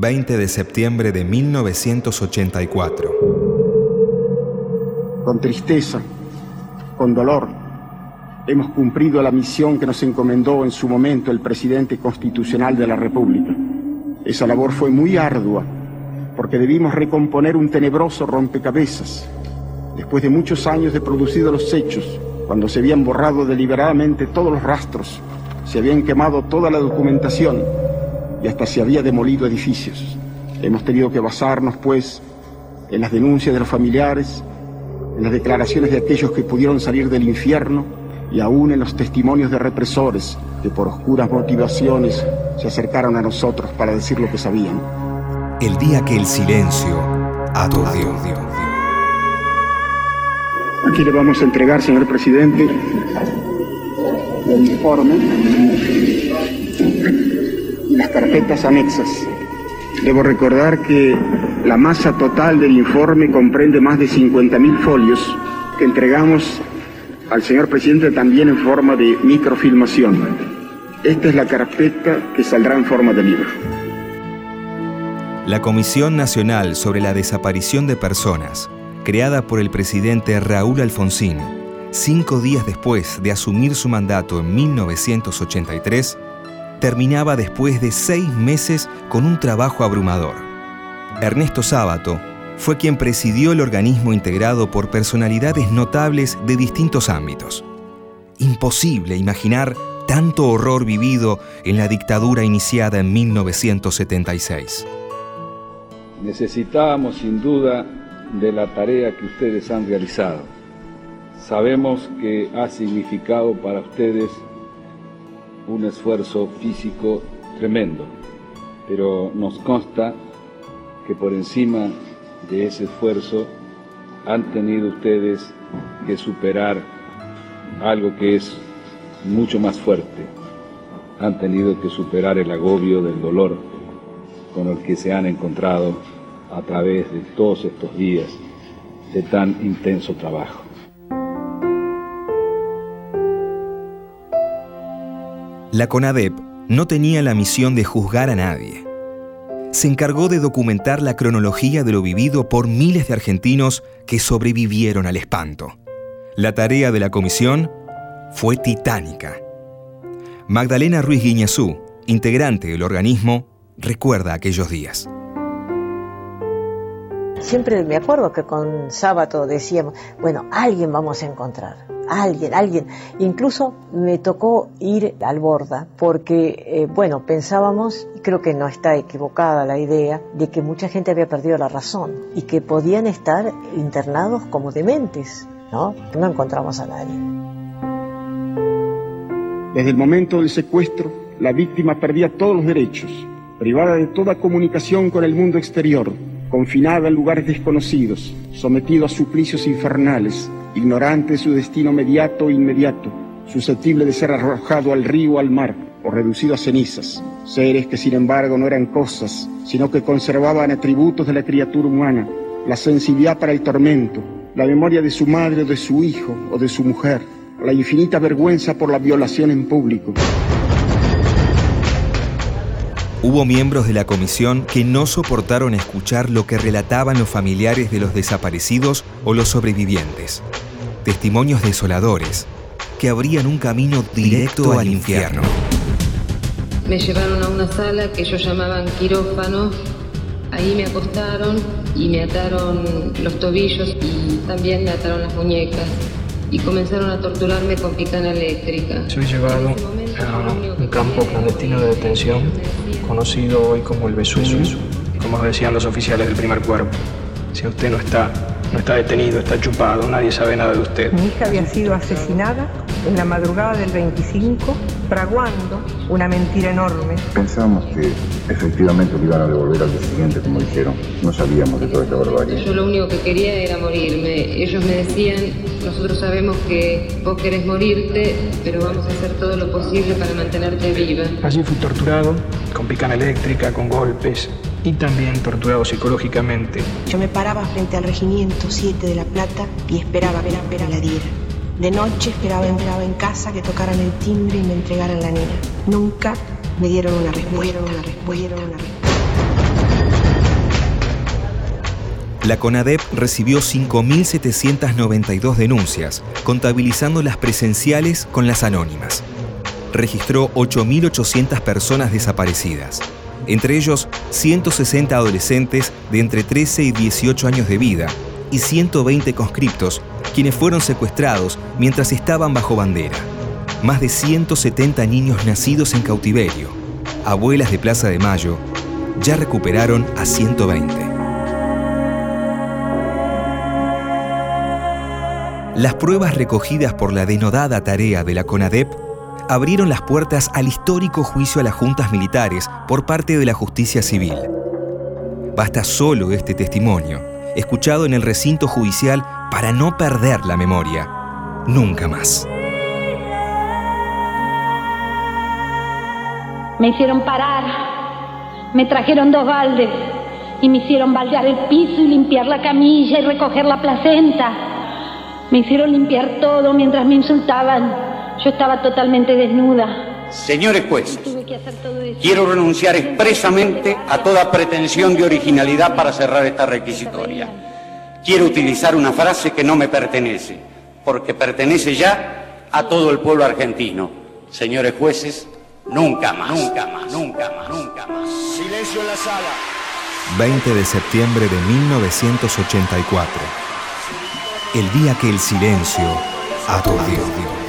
20 de septiembre de 1984. Con tristeza, con dolor, hemos cumplido la misión que nos encomendó en su momento el presidente constitucional de la República. Esa labor fue muy ardua, porque debimos recomponer un tenebroso rompecabezas. Después de muchos años de producidos los hechos, cuando se habían borrado deliberadamente todos los rastros, se habían quemado toda la documentación y hasta se había demolido edificios. Hemos tenido que basarnos, pues, en las denuncias de los familiares, en las declaraciones de aquellos que pudieron salir del infierno y aún en los testimonios de represores que por oscuras motivaciones se acercaron a nosotros para decir lo que sabían. El día que el silencio aturdió. Aquí le vamos a entregar, señor presidente, el informe las carpetas anexas. Debo recordar que la masa total del informe comprende más de 50.000 folios que entregamos al señor presidente también en forma de microfilmación. Esta es la carpeta que saldrá en forma de libro. La Comisión Nacional sobre la Desaparición de Personas, creada por el presidente Raúl Alfonsín, cinco días después de asumir su mandato en 1983, terminaba después de seis meses con un trabajo abrumador. Ernesto Sábato fue quien presidió el organismo integrado por personalidades notables de distintos ámbitos. Imposible imaginar tanto horror vivido en la dictadura iniciada en 1976. Necesitábamos sin duda de la tarea que ustedes han realizado. Sabemos que ha significado para ustedes un esfuerzo físico tremendo, pero nos consta que por encima de ese esfuerzo han tenido ustedes que superar algo que es mucho más fuerte. Han tenido que superar el agobio del dolor con el que se han encontrado a través de todos estos días de tan intenso trabajo. La CONADEP no tenía la misión de juzgar a nadie. Se encargó de documentar la cronología de lo vivido por miles de argentinos que sobrevivieron al espanto. La tarea de la comisión fue titánica. Magdalena Ruiz Guiñazú, integrante del organismo, recuerda aquellos días. Siempre me acuerdo que con Sábato decíamos, bueno, alguien vamos a encontrar, alguien, alguien. Incluso me tocó ir al Borda porque, eh, bueno, pensábamos, y creo que no está equivocada la idea, de que mucha gente había perdido la razón y que podían estar internados como dementes, ¿no? No encontramos a nadie. Desde el momento del secuestro, la víctima perdía todos los derechos, privada de toda comunicación con el mundo exterior, confinada en lugares desconocidos, sometido a suplicios infernales, ignorante de su destino mediato o inmediato, susceptible de ser arrojado al río al mar o reducido a cenizas, seres que sin embargo no eran cosas, sino que conservaban atributos de la criatura humana, la sensibilidad para el tormento, la memoria de su madre o de su hijo o de su mujer, la infinita vergüenza por la violación en público. Hubo miembros de la comisión que no soportaron escuchar lo que relataban los familiares de los desaparecidos o los sobrevivientes. Testimonios desoladores que abrían un camino directo al infierno. Me llevaron a una sala que ellos llamaban quirófano. Ahí me acostaron y me ataron los tobillos y también me ataron las muñecas y comenzaron a torturarme con picana eléctrica. Soy llevado a un campo clandestino de detención conocido hoy como el Vesubio, como decían los oficiales del primer cuerpo. Si usted no está, no está detenido, está chupado, nadie sabe nada de usted. Mi hija había sido asesinada en la madrugada del 25, fraguando una mentira enorme. Pensamos que efectivamente lo iban a devolver al día siguiente, como dijeron. No sabíamos de toda esta barbarie. Yo lo único que quería era morirme. Ellos me decían, nosotros sabemos que vos querés morirte, pero vamos a hacer todo lo posible para mantenerte viva. Allí fui torturado, con picana eléctrica, con golpes y también torturado psicológicamente. Yo me paraba frente al regimiento 7 de La Plata y esperaba que la, la diera. De noche esperaba, esperaba en casa que tocaran el timbre y me entregaran la nena. Nunca me dieron una respuesta. Me dieron una respuesta. Una respuesta. La CONADEP recibió 5.792 denuncias, contabilizando las presenciales con las anónimas. Registró 8.800 personas desaparecidas, entre ellos 160 adolescentes de entre 13 y 18 años de vida y 120 conscriptos, quienes fueron secuestrados mientras estaban bajo bandera. Más de 170 niños nacidos en cautiverio, abuelas de Plaza de Mayo, ya recuperaron a 120. Las pruebas recogidas por la denodada tarea de la CONADEP abrieron las puertas al histórico juicio a las juntas militares por parte de la justicia civil. Basta solo este testimonio, escuchado en el recinto judicial para no perder la memoria. Nunca más. Me hicieron parar, me trajeron dos baldes y me hicieron baldear el piso y limpiar la camilla y recoger la placenta. Me hicieron limpiar todo mientras me insultaban. Yo estaba totalmente desnuda. Señores jueces, quiero renunciar expresamente a toda pretensión de originalidad para cerrar esta requisitoria. Quiero utilizar una frase que no me pertenece, porque pertenece ya a todo el pueblo argentino. Señores jueces, nunca más, nunca más, nunca más, nunca más. Silencio en la sala. 20 de septiembre de 1984 el día que el silencio aturdió.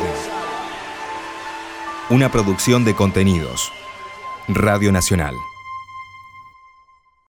Una producción de contenidos. Radio Nacional.